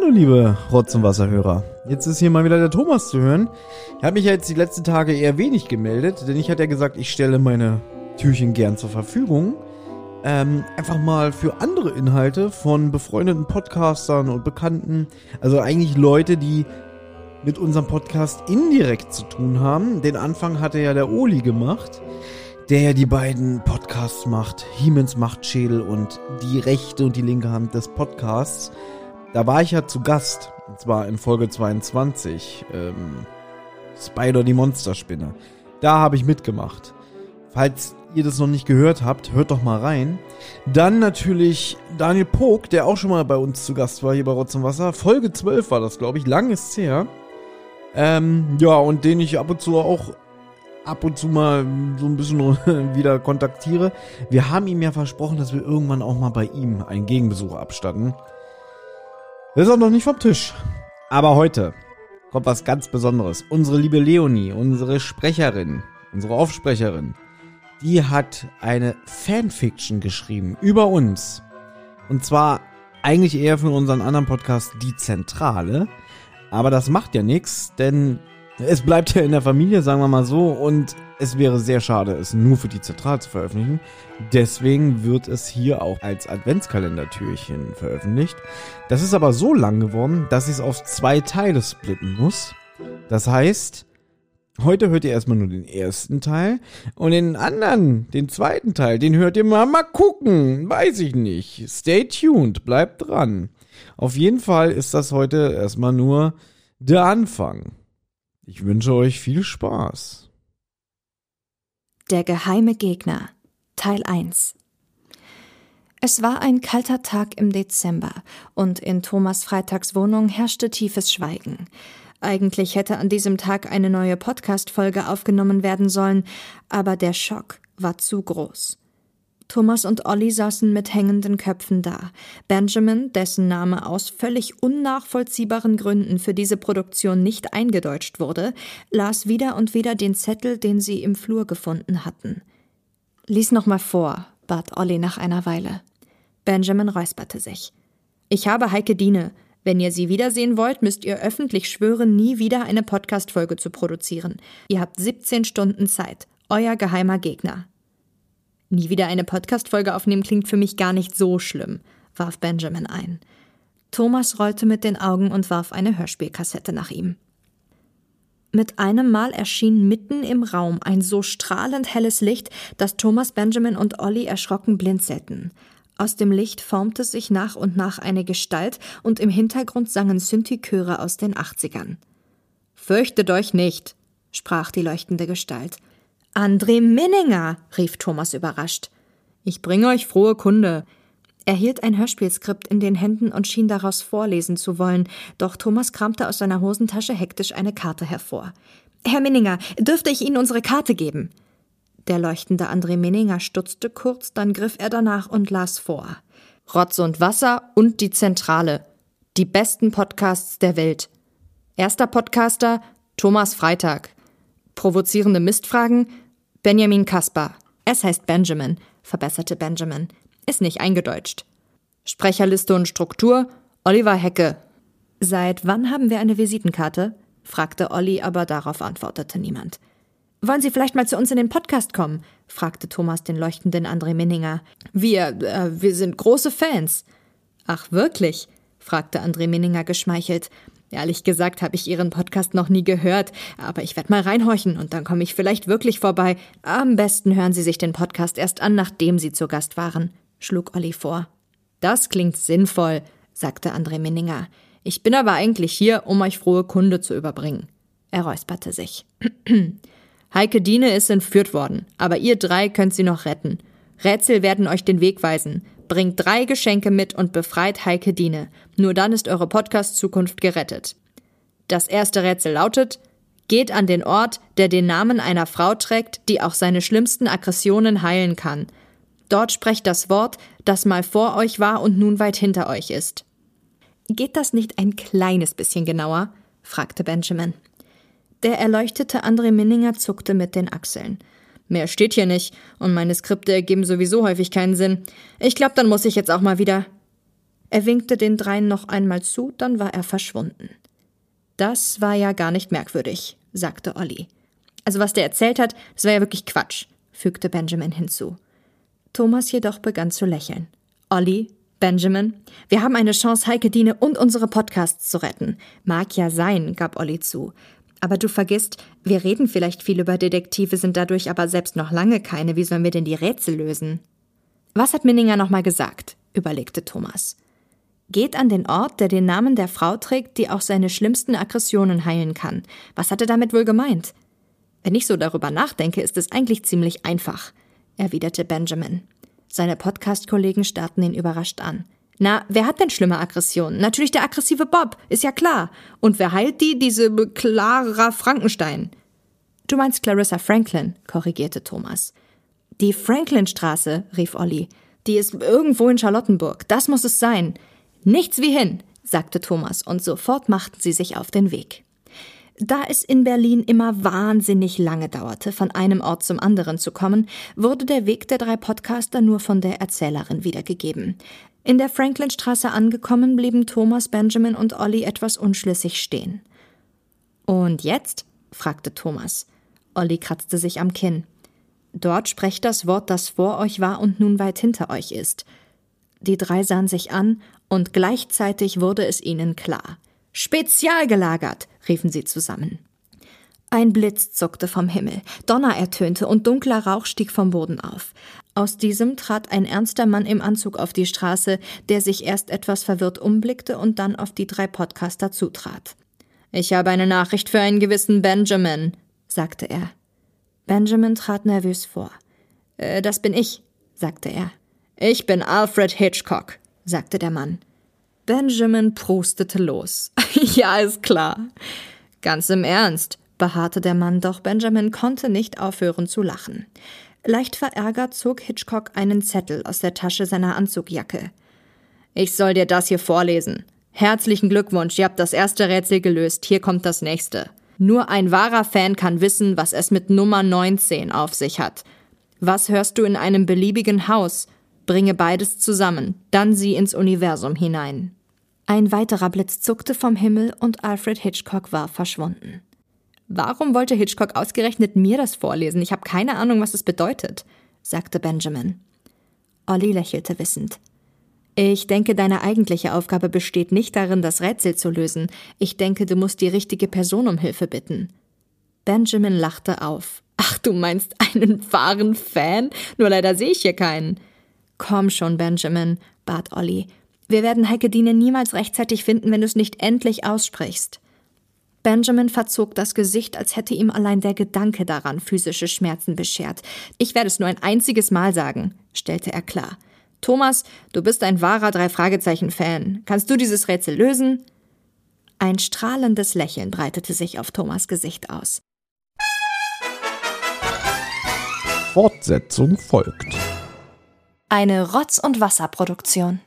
Hallo liebe Rotz- und Wasserhörer. Jetzt ist hier mal wieder der Thomas zu hören. Ich habe mich ja jetzt die letzten Tage eher wenig gemeldet, denn ich hatte ja gesagt, ich stelle meine Türchen gern zur Verfügung. Ähm, einfach mal für andere Inhalte von befreundeten Podcastern und Bekannten. Also eigentlich Leute, die mit unserem Podcast indirekt zu tun haben. Den Anfang hatte ja der Oli gemacht, der ja die beiden Podcasts macht. Hiemens Machtschädel und die rechte und die linke Hand des Podcasts. Da war ich ja zu Gast, und zwar in Folge 22, ähm, Spider die Monsterspinne. Da habe ich mitgemacht. Falls ihr das noch nicht gehört habt, hört doch mal rein. Dann natürlich Daniel Pog, der auch schon mal bei uns zu Gast war hier bei Rotz und Wasser. Folge 12 war das, glaube ich. Lang ist es her. Ähm, ja, und den ich ab und zu auch ab und zu mal so ein bisschen wieder kontaktiere. Wir haben ihm ja versprochen, dass wir irgendwann auch mal bei ihm einen Gegenbesuch abstatten. Das ist auch noch nicht vom Tisch. Aber heute kommt was ganz Besonderes. Unsere liebe Leonie, unsere Sprecherin, unsere Aufsprecherin, die hat eine Fanfiction geschrieben über uns. Und zwar eigentlich eher für unseren anderen Podcast Die Zentrale. Aber das macht ja nichts, denn es bleibt ja in der Familie, sagen wir mal so, und es wäre sehr schade, es nur für die Zentrale zu veröffentlichen. Deswegen wird es hier auch als Adventskalendertürchen veröffentlicht. Das ist aber so lang geworden, dass ich es auf zwei Teile splitten muss. Das heißt, heute hört ihr erstmal nur den ersten Teil und den anderen, den zweiten Teil, den hört ihr mal, mal gucken. Weiß ich nicht. Stay tuned, bleibt dran. Auf jeden Fall ist das heute erstmal nur der Anfang. Ich wünsche euch viel Spaß. Der geheime Gegner Teil 1 Es war ein kalter Tag im Dezember und in Thomas Freitags Wohnung herrschte tiefes Schweigen. Eigentlich hätte an diesem Tag eine neue Podcast-Folge aufgenommen werden sollen, aber der Schock war zu groß. Thomas und Olli saßen mit hängenden Köpfen da. Benjamin, dessen Name aus völlig unnachvollziehbaren Gründen für diese Produktion nicht eingedeutscht wurde, las wieder und wieder den Zettel, den sie im Flur gefunden hatten. Lies noch mal vor, bat Olli nach einer Weile. Benjamin räusperte sich. Ich habe Heike Diene. Wenn ihr sie wiedersehen wollt, müsst ihr öffentlich schwören, nie wieder eine Podcast-Folge zu produzieren. Ihr habt 17 Stunden Zeit. Euer geheimer Gegner. Nie wieder eine Podcast-Folge aufnehmen klingt für mich gar nicht so schlimm, warf Benjamin ein. Thomas rollte mit den Augen und warf eine Hörspielkassette nach ihm. Mit einem Mal erschien mitten im Raum ein so strahlend helles Licht, dass Thomas, Benjamin und Olli erschrocken blinzelten. Aus dem Licht formte sich nach und nach eine Gestalt und im Hintergrund sangen Synthi-Chöre aus den Achtzigern. Fürchtet euch nicht, sprach die leuchtende Gestalt. André Minninger, rief Thomas überrascht. Ich bringe euch frohe Kunde. Er hielt ein Hörspielskript in den Händen und schien daraus vorlesen zu wollen, doch Thomas kramte aus seiner Hosentasche hektisch eine Karte hervor. Herr Minninger, dürfte ich Ihnen unsere Karte geben? Der leuchtende André Minninger stutzte kurz, dann griff er danach und las vor. Rotz und Wasser und die Zentrale. Die besten Podcasts der Welt. Erster Podcaster Thomas Freitag. Provozierende Mistfragen Benjamin Kaspar. Es heißt Benjamin, verbesserte Benjamin. Ist nicht eingedeutscht. Sprecherliste und Struktur Oliver Hecke. Seit wann haben wir eine Visitenkarte? fragte Olli, aber darauf antwortete niemand. Wollen Sie vielleicht mal zu uns in den Podcast kommen? fragte Thomas den leuchtenden André Minninger. Wir, äh, wir sind große Fans. Ach, wirklich? fragte André Minninger geschmeichelt. Ehrlich gesagt habe ich Ihren Podcast noch nie gehört, aber ich werde mal reinhorchen und dann komme ich vielleicht wirklich vorbei. Am besten hören Sie sich den Podcast erst an, nachdem Sie zu Gast waren, schlug Olli vor. Das klingt sinnvoll, sagte André Minninger. Ich bin aber eigentlich hier, um euch frohe Kunde zu überbringen. Er räusperte sich. Heike Diene ist entführt worden, aber ihr drei könnt sie noch retten. Rätsel werden euch den Weg weisen. Bringt drei Geschenke mit und befreit Heike Diene. Nur dann ist eure Podcast-Zukunft gerettet. Das erste Rätsel lautet, geht an den Ort, der den Namen einer Frau trägt, die auch seine schlimmsten Aggressionen heilen kann. Dort sprecht das Wort, das mal vor euch war und nun weit hinter euch ist. Geht das nicht ein kleines bisschen genauer? fragte Benjamin. Der erleuchtete André Minninger zuckte mit den Achseln. Mehr steht hier nicht, und meine Skripte ergeben sowieso häufig keinen Sinn. Ich glaube, dann muss ich jetzt auch mal wieder. Er winkte den dreien noch einmal zu, dann war er verschwunden. Das war ja gar nicht merkwürdig, sagte Olli. Also was der erzählt hat, das war ja wirklich Quatsch, fügte Benjamin hinzu. Thomas jedoch begann zu lächeln. Olli, Benjamin, wir haben eine Chance, Heike Diene und unsere Podcasts zu retten. Mag ja sein, gab Olli zu. Aber du vergisst, wir reden vielleicht viel über Detektive, sind dadurch aber selbst noch lange keine. Wie sollen wir denn die Rätsel lösen? Was hat Minninger nochmal gesagt? überlegte Thomas. Geht an den Ort, der den Namen der Frau trägt, die auch seine schlimmsten Aggressionen heilen kann. Was hat er damit wohl gemeint? Wenn ich so darüber nachdenke, ist es eigentlich ziemlich einfach, erwiderte Benjamin. Seine Podcast-Kollegen starrten ihn überrascht an. Na, wer hat denn schlimme Aggressionen? Natürlich der aggressive Bob, ist ja klar. Und wer heilt die? Diese Clara Frankenstein. Du meinst Clarissa Franklin, korrigierte Thomas. Die Franklinstraße, rief Olli. Die ist irgendwo in Charlottenburg. Das muss es sein. Nichts wie hin, sagte Thomas, und sofort machten sie sich auf den Weg. Da es in Berlin immer wahnsinnig lange dauerte, von einem Ort zum anderen zu kommen, wurde der Weg der drei Podcaster nur von der Erzählerin wiedergegeben. In der Franklinstraße angekommen, blieben Thomas, Benjamin und Olli etwas unschlüssig stehen. Und jetzt? fragte Thomas. Olli kratzte sich am Kinn. Dort sprecht das Wort, das vor euch war und nun weit hinter euch ist. Die drei sahen sich an, und gleichzeitig wurde es ihnen klar. Spezial gelagert, riefen sie zusammen. Ein Blitz zuckte vom Himmel, Donner ertönte und dunkler Rauch stieg vom Boden auf. Aus diesem trat ein ernster Mann im Anzug auf die Straße, der sich erst etwas verwirrt umblickte und dann auf die drei Podcaster zutrat. Ich habe eine Nachricht für einen gewissen Benjamin, sagte er. Benjamin trat nervös vor. Äh, das bin ich, sagte er. Ich bin Alfred Hitchcock, sagte der Mann. Benjamin prustete los. ja, ist klar. Ganz im Ernst, beharrte der Mann, doch Benjamin konnte nicht aufhören zu lachen. Leicht verärgert zog Hitchcock einen Zettel aus der Tasche seiner Anzugjacke. Ich soll dir das hier vorlesen. Herzlichen Glückwunsch, ihr habt das erste Rätsel gelöst, hier kommt das nächste. Nur ein wahrer Fan kann wissen, was es mit Nummer 19 auf sich hat. Was hörst du in einem beliebigen Haus? Bringe beides zusammen, dann sieh ins Universum hinein. Ein weiterer Blitz zuckte vom Himmel und Alfred Hitchcock war verschwunden. Warum wollte Hitchcock ausgerechnet mir das vorlesen? Ich habe keine Ahnung, was es bedeutet, sagte Benjamin. Olli lächelte wissend. Ich denke, deine eigentliche Aufgabe besteht nicht darin, das Rätsel zu lösen. Ich denke, du musst die richtige Person um Hilfe bitten. Benjamin lachte auf. Ach, du meinst einen wahren Fan? Nur leider sehe ich hier keinen. Komm schon, Benjamin, bat Olli. Wir werden Heike Diene niemals rechtzeitig finden, wenn du es nicht endlich aussprichst. Benjamin verzog das Gesicht, als hätte ihm allein der Gedanke daran physische Schmerzen beschert. Ich werde es nur ein einziges Mal sagen, stellte er klar. Thomas, du bist ein wahrer Drei-Fragezeichen-Fan. Kannst du dieses Rätsel lösen? Ein strahlendes Lächeln breitete sich auf Thomas Gesicht aus. Fortsetzung folgt. Eine Rotz- und Wasserproduktion.